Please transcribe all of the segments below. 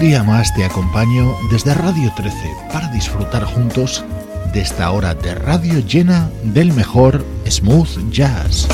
Día más te acompaño desde Radio 13 para disfrutar juntos de esta hora de radio llena del mejor smooth jazz.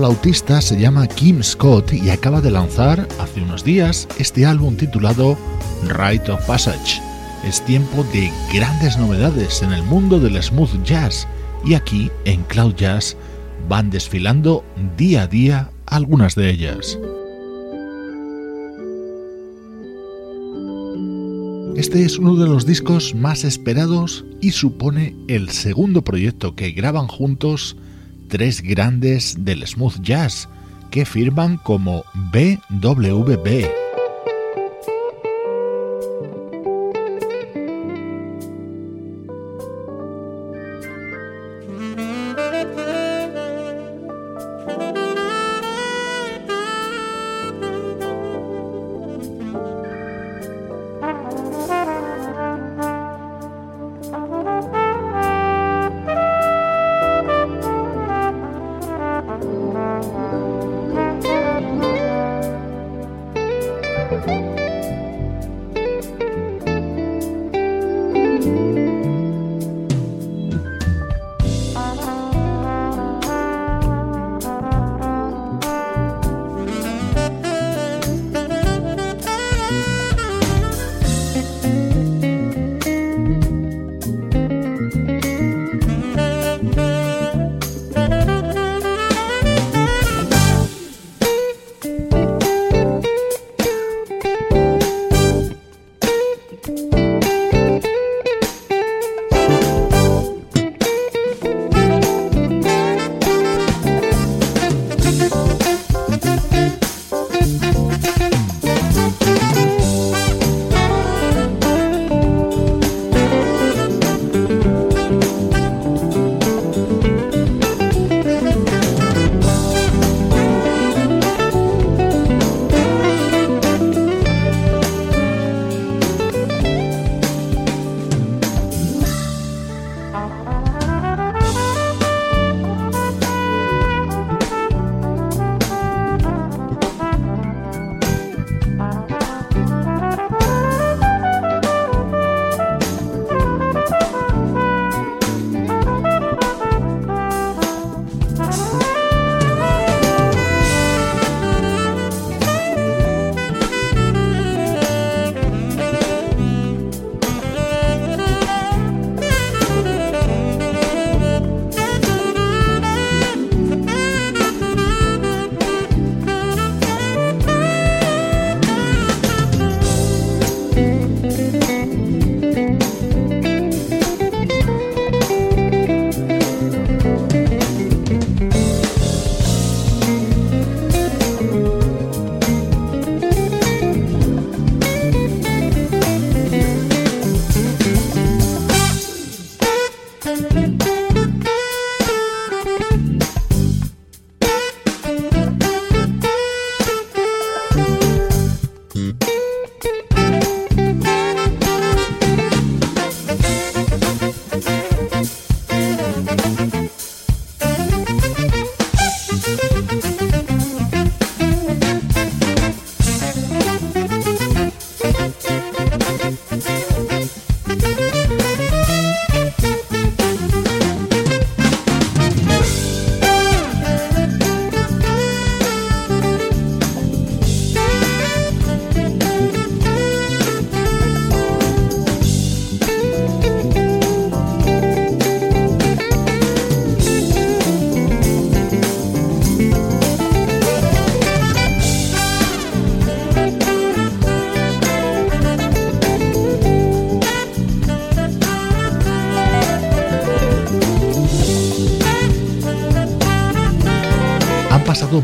Flautista se llama Kim Scott y acaba de lanzar hace unos días este álbum titulado Rite of Passage. Es tiempo de grandes novedades en el mundo del smooth jazz y aquí en Cloud Jazz van desfilando día a día algunas de ellas. Este es uno de los discos más esperados y supone el segundo proyecto que graban juntos tres grandes del smooth jazz que firman como BWB.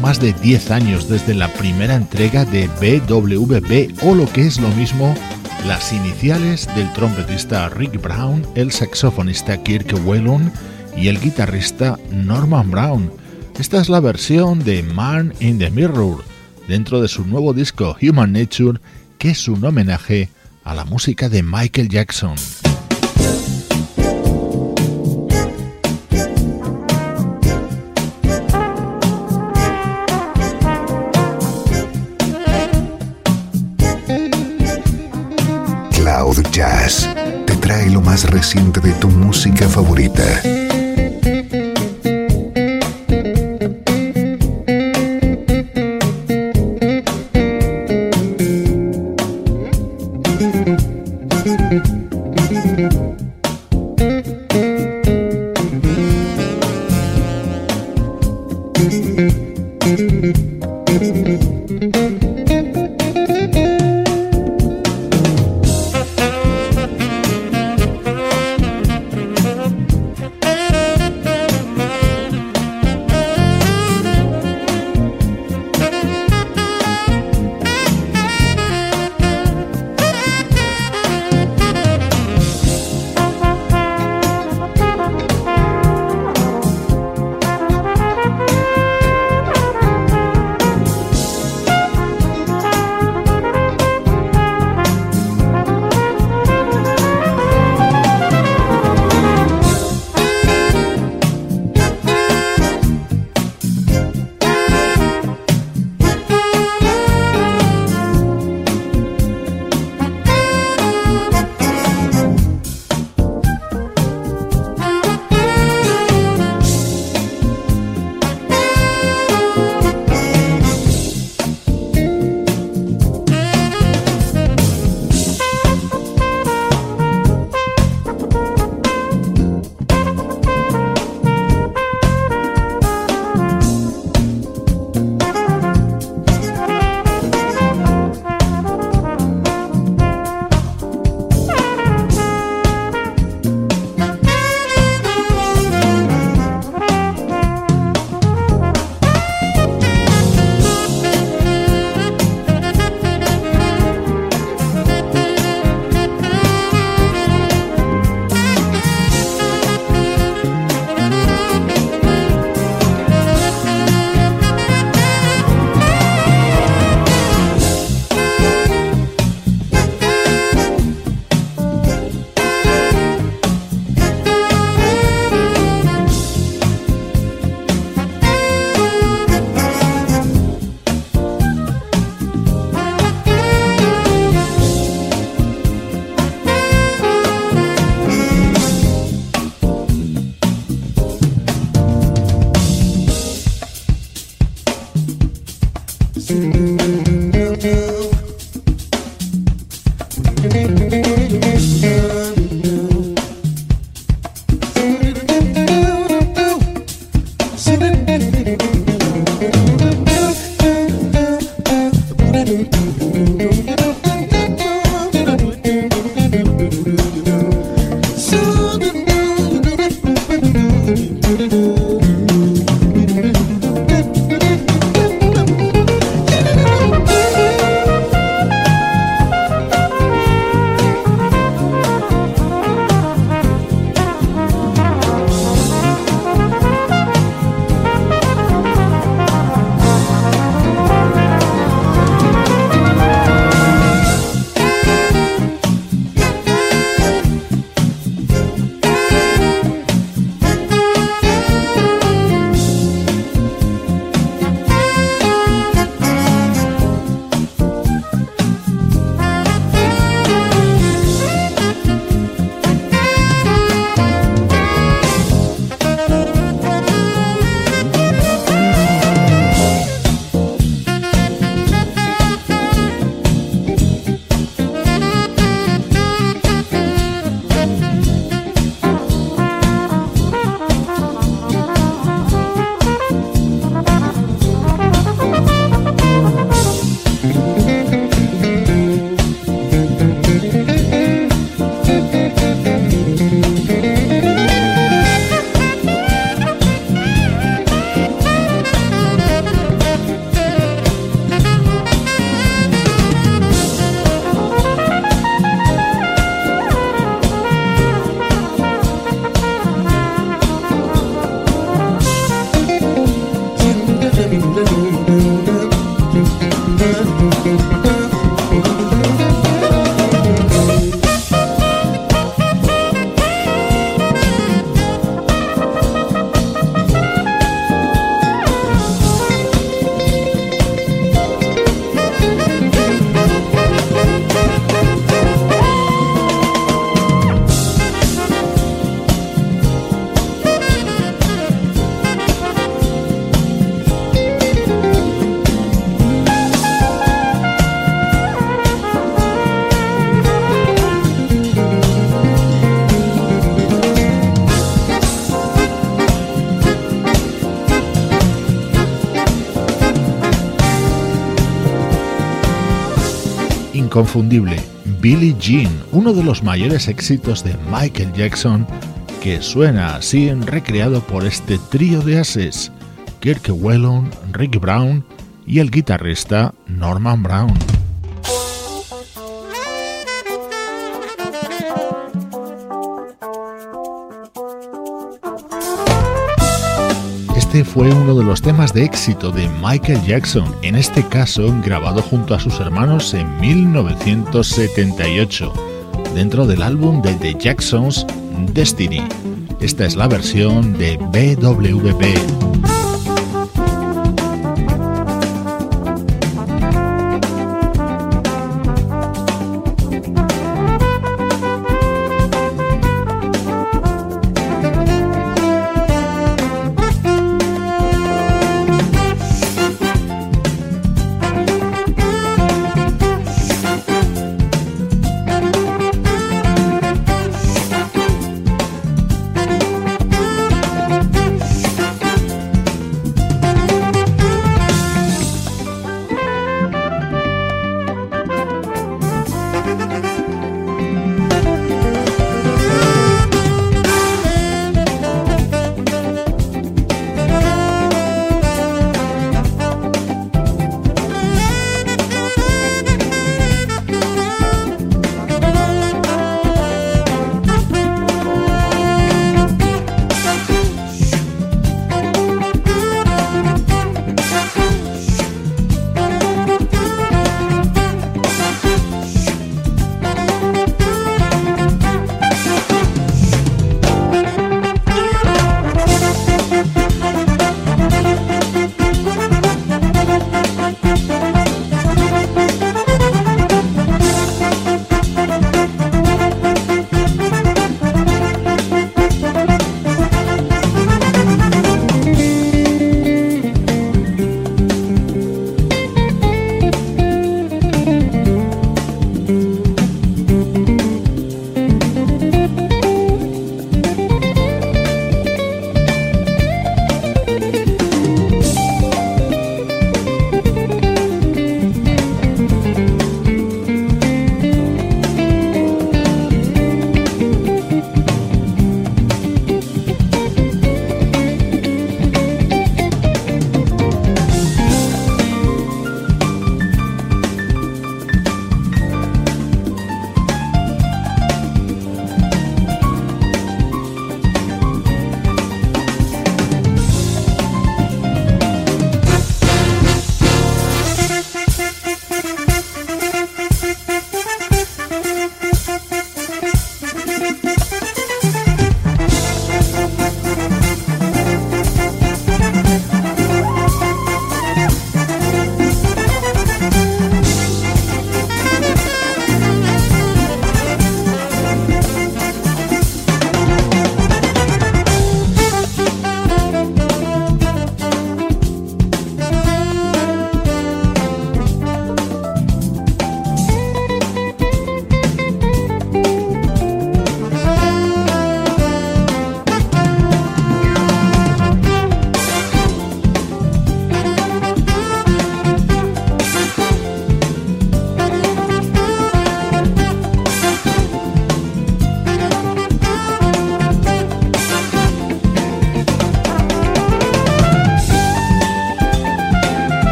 Más de 10 años desde la primera entrega de BWB o lo que es lo mismo, las iniciales del trompetista Rick Brown, el saxofonista Kirk Whelan y el guitarrista Norman Brown. Esta es la versión de Man in the Mirror dentro de su nuevo disco Human Nature, que es un homenaje a la música de Michael Jackson. Reciente de tu música favorita. Inconfundible, Billie Jean, uno de los mayores éxitos de Michael Jackson, que suena así recreado por este trío de ases, Kirk Whelan, Rick Brown y el guitarrista Norman Brown. Fue uno de los temas de éxito de Michael Jackson, en este caso grabado junto a sus hermanos en 1978, dentro del álbum de The Jacksons Destiny. Esta es la versión de BWP.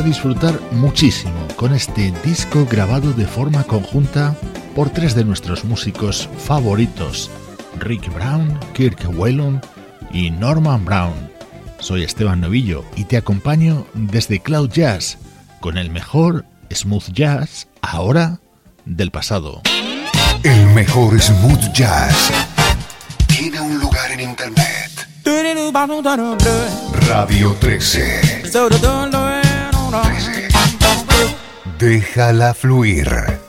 A disfrutar muchísimo con este disco grabado de forma conjunta por tres de nuestros músicos favoritos, Rick Brown, Kirk Whelan y Norman Brown. Soy Esteban Novillo y te acompaño desde Cloud Jazz con el mejor smooth jazz ahora del pasado. El mejor smooth jazz tiene un lugar en internet. Radio 13. 13. Déjala fluir.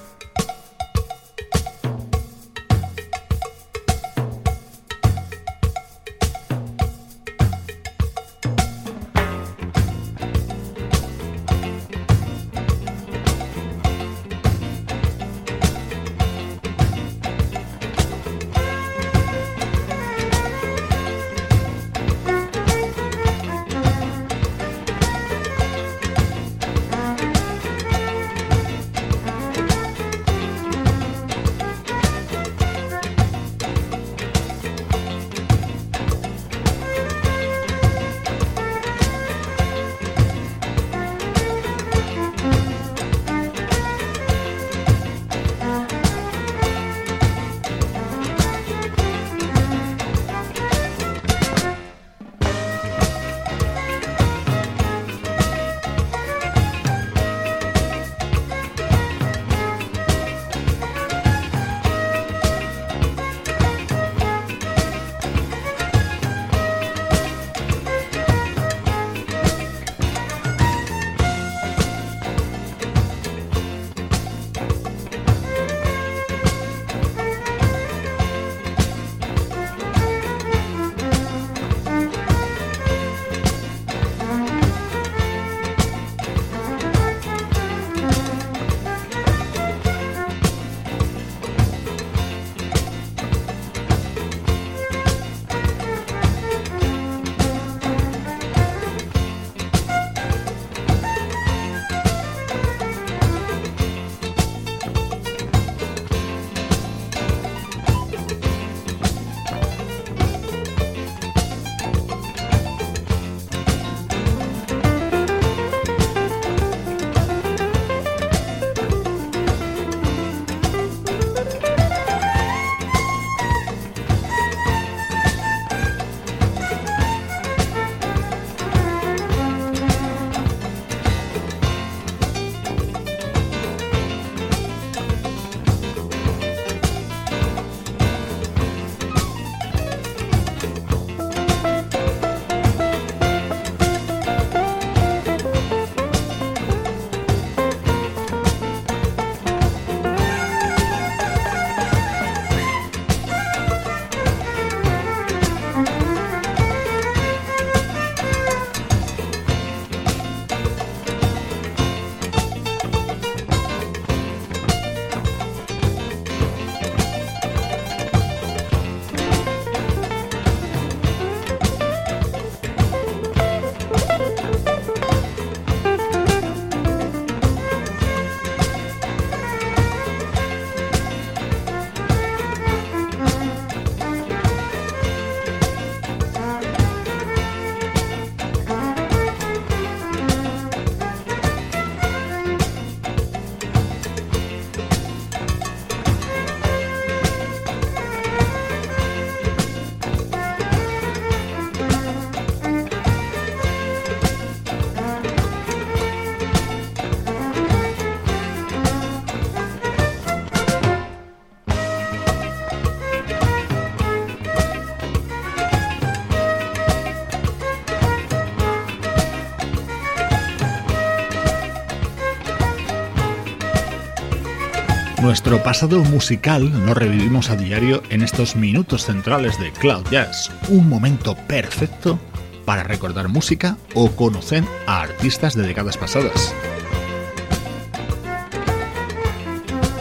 Nuestro pasado musical lo revivimos a diario en estos minutos centrales de Cloud Jazz, un momento perfecto para recordar música o conocer a artistas de décadas pasadas.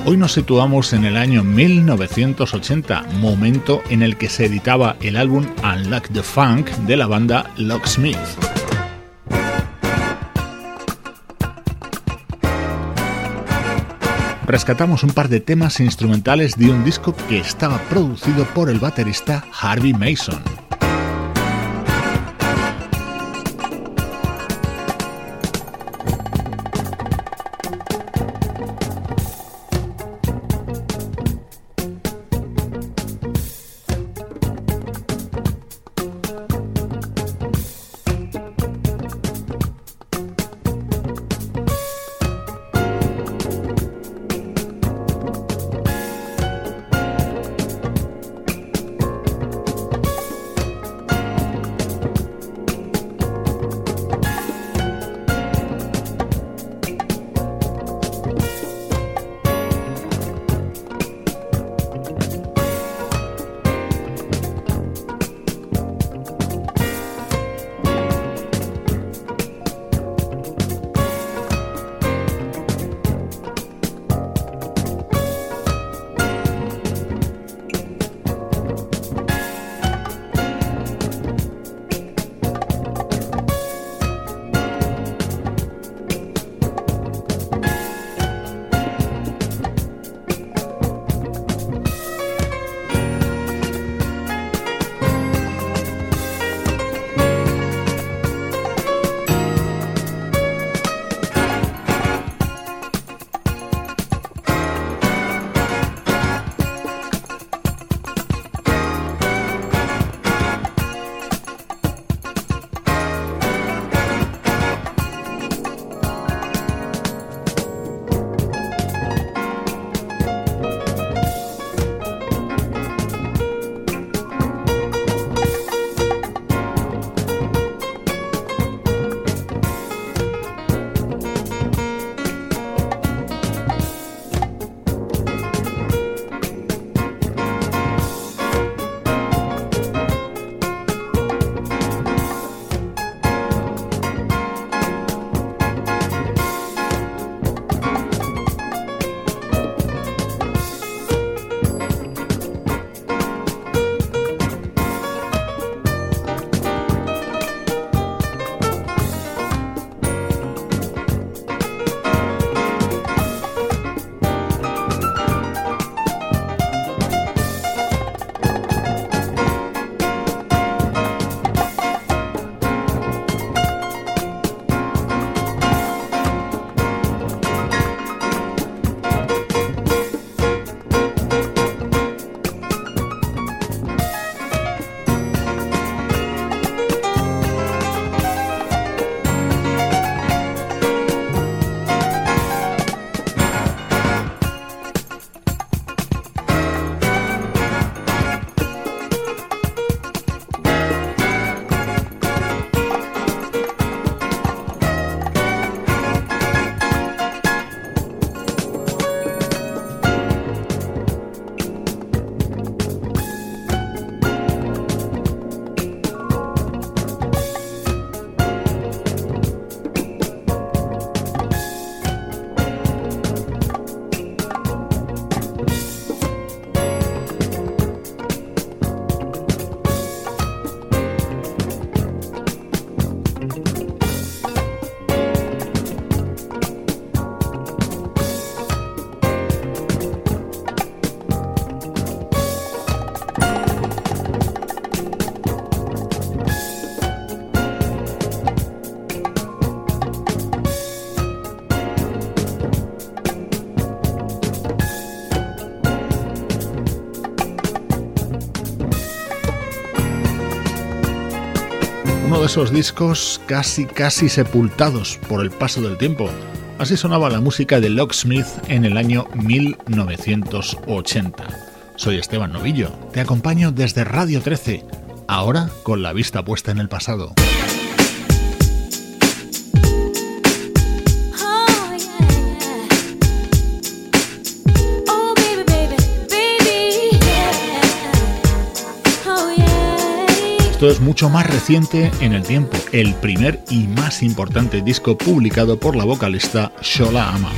Hoy nos situamos en el año 1980, momento en el que se editaba el álbum Unlock the Funk de la banda Locksmith. Rescatamos un par de temas instrumentales de un disco que estaba producido por el baterista Harvey Mason. Esos discos casi casi sepultados por el paso del tiempo. Así sonaba la música de Locksmith en el año 1980. Soy Esteban Novillo, te acompaño desde Radio 13, ahora con la vista puesta en el pasado. Esto es mucho más reciente en el tiempo, el primer y más importante disco publicado por la vocalista Shola Ama.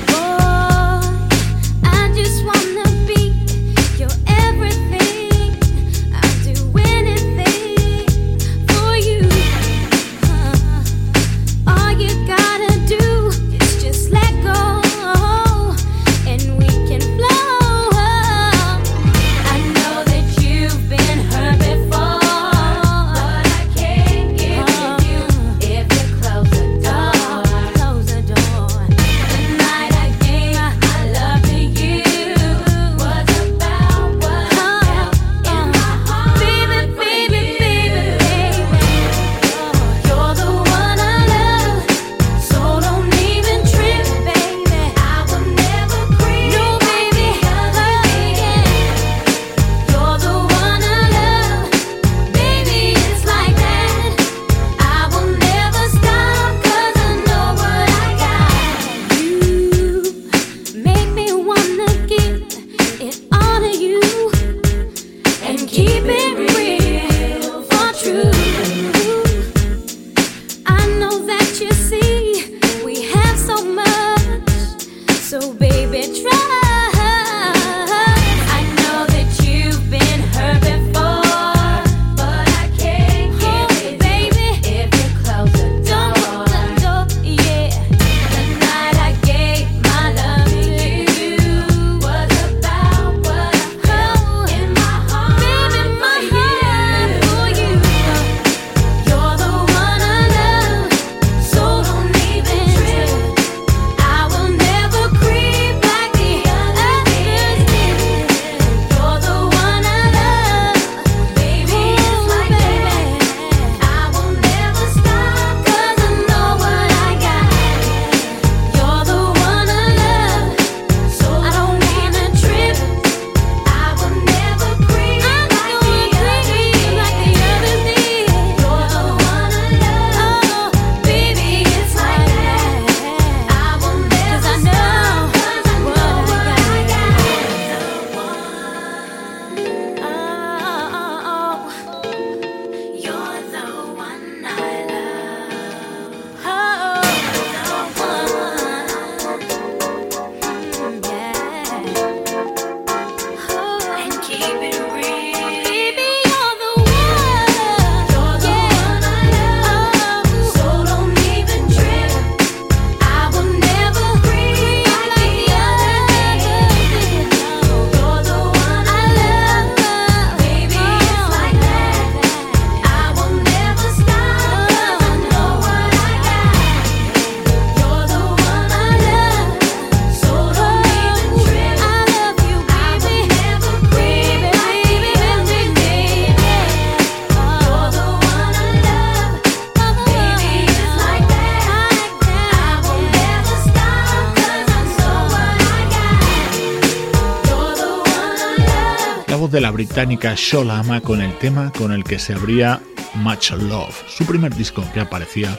Británica Shola Ama con el tema con el que se abría Much Love, su primer disco que aparecía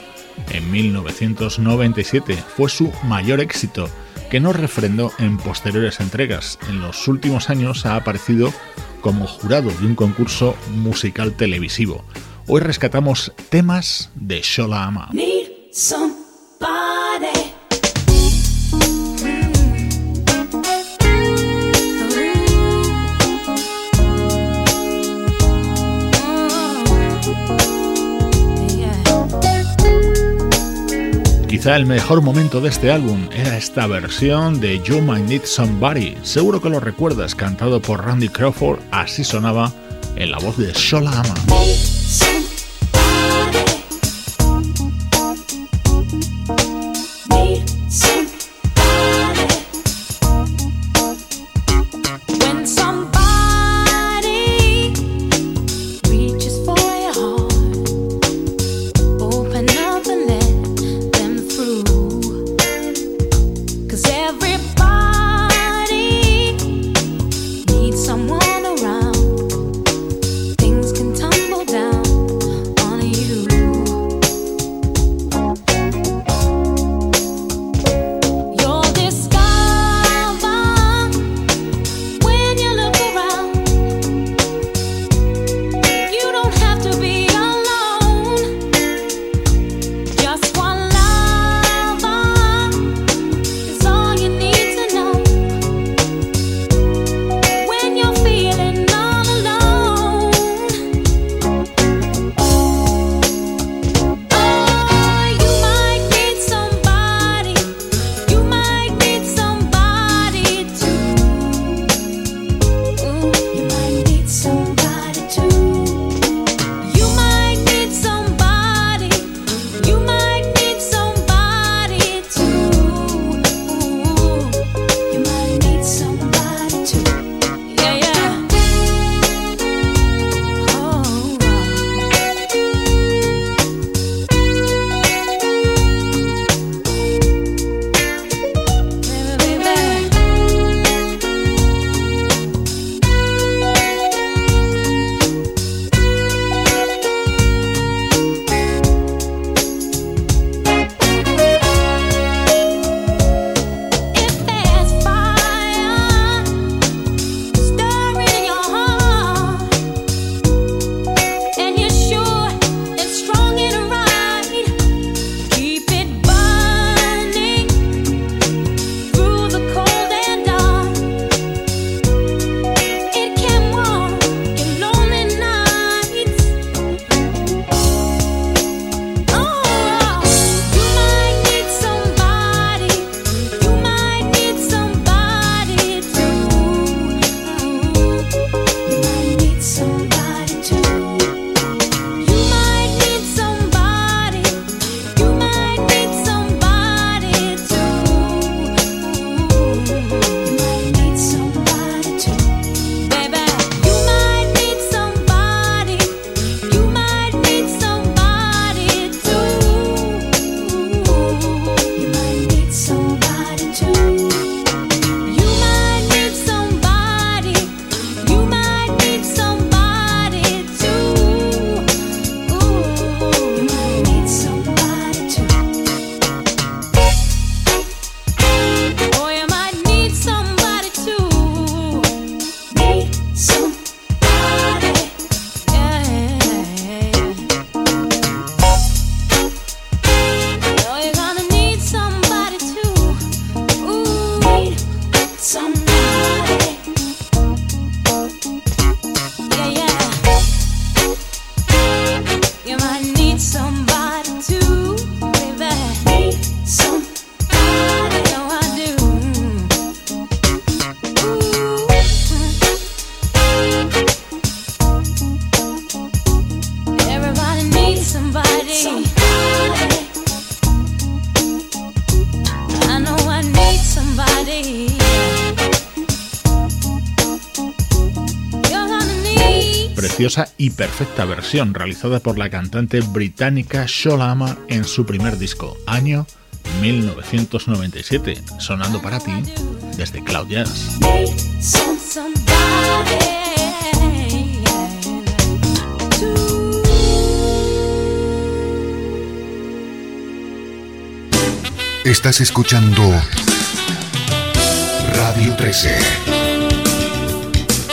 en 1997. Fue su mayor éxito, que no refrendó en posteriores entregas. En los últimos años ha aparecido como jurado de un concurso musical televisivo. Hoy rescatamos temas de Shola Ama. El mejor momento de este álbum era esta versión de You Might Need Somebody. Seguro que lo recuerdas, cantado por Randy Crawford, así sonaba en la voz de Shola Ama. Perfecta versión realizada por la cantante británica Sholama en su primer disco, año 1997, sonando para ti desde Cloud Jazz. Estás escuchando Radio 13.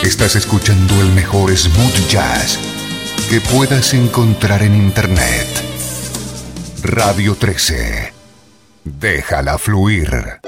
Estás escuchando el mejor smooth jazz que puedas encontrar en Internet. Radio 13. Déjala fluir.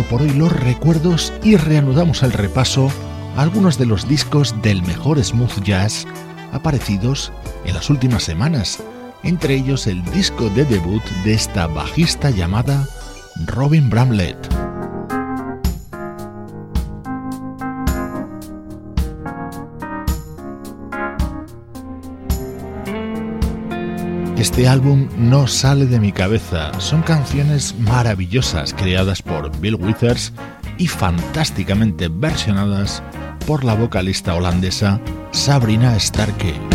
Por hoy los recuerdos y reanudamos el repaso algunos de los discos del mejor smooth jazz aparecidos en las últimas semanas, entre ellos el disco de debut de esta bajista llamada Robin Bramlett. Este álbum no sale de mi cabeza, son canciones maravillosas creadas por Bill Withers y fantásticamente versionadas por la vocalista holandesa Sabrina Starke.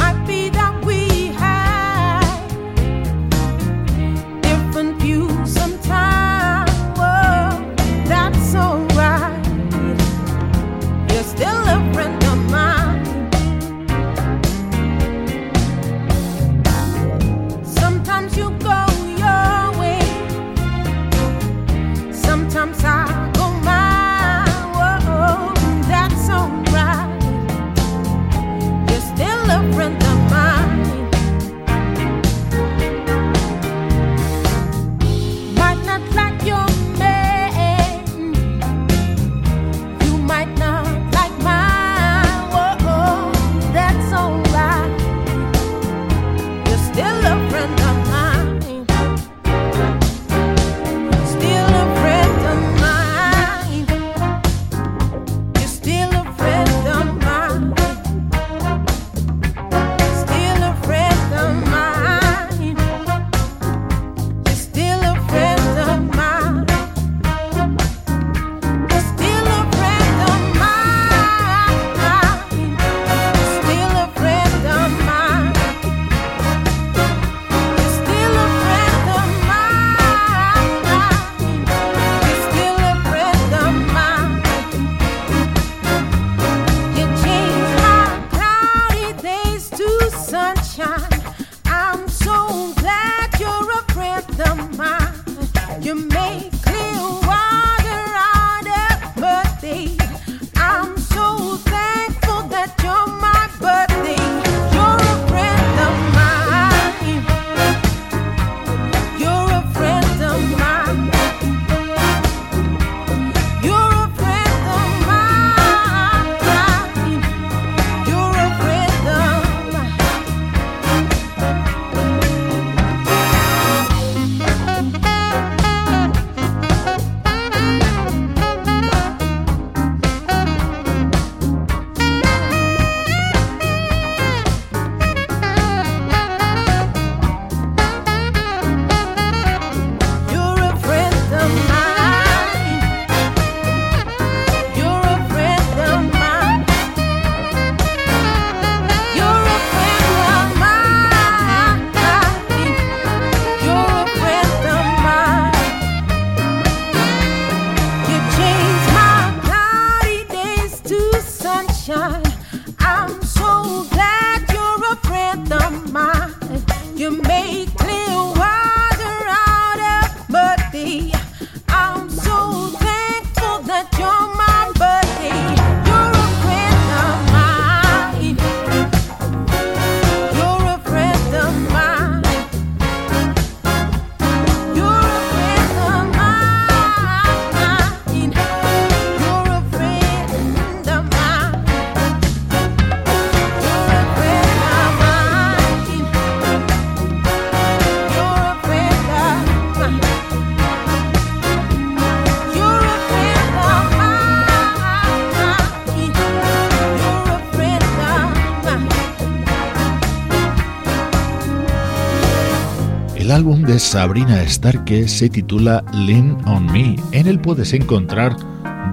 Sabrina Starke se titula Lean on Me. En él puedes encontrar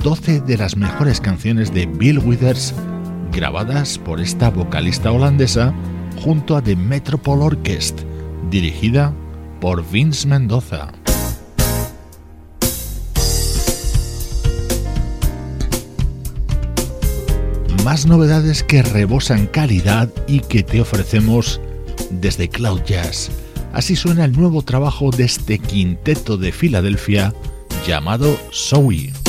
12 de las mejores canciones de Bill Withers grabadas por esta vocalista holandesa junto a The Metropole Orchestra, dirigida por Vince Mendoza. Más novedades que rebosan calidad y que te ofrecemos desde Cloud Jazz Así suena el nuevo trabajo de este quinteto de Filadelfia llamado Zoe.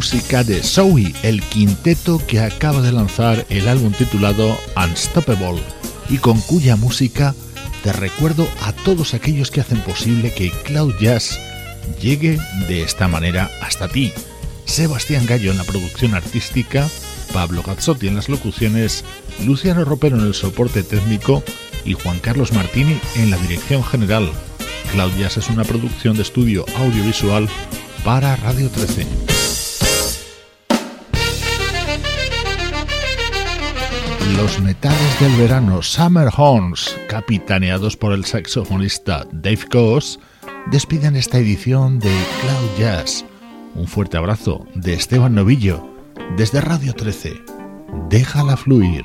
Música de Zoe, el quinteto que acaba de lanzar el álbum titulado Unstoppable y con cuya música te recuerdo a todos aquellos que hacen posible que Cloud Jazz llegue de esta manera hasta ti. Sebastián Gallo en la producción artística, Pablo Gazzotti en las locuciones, Luciano Ropero en el soporte técnico y Juan Carlos Martini en la dirección general. Cloud Jazz es una producción de estudio audiovisual para Radio 13. Los metales del verano Summer Horns, capitaneados por el saxofonista Dave Goss, despiden esta edición de Cloud Jazz. Un fuerte abrazo de Esteban Novillo desde Radio 13. Déjala fluir.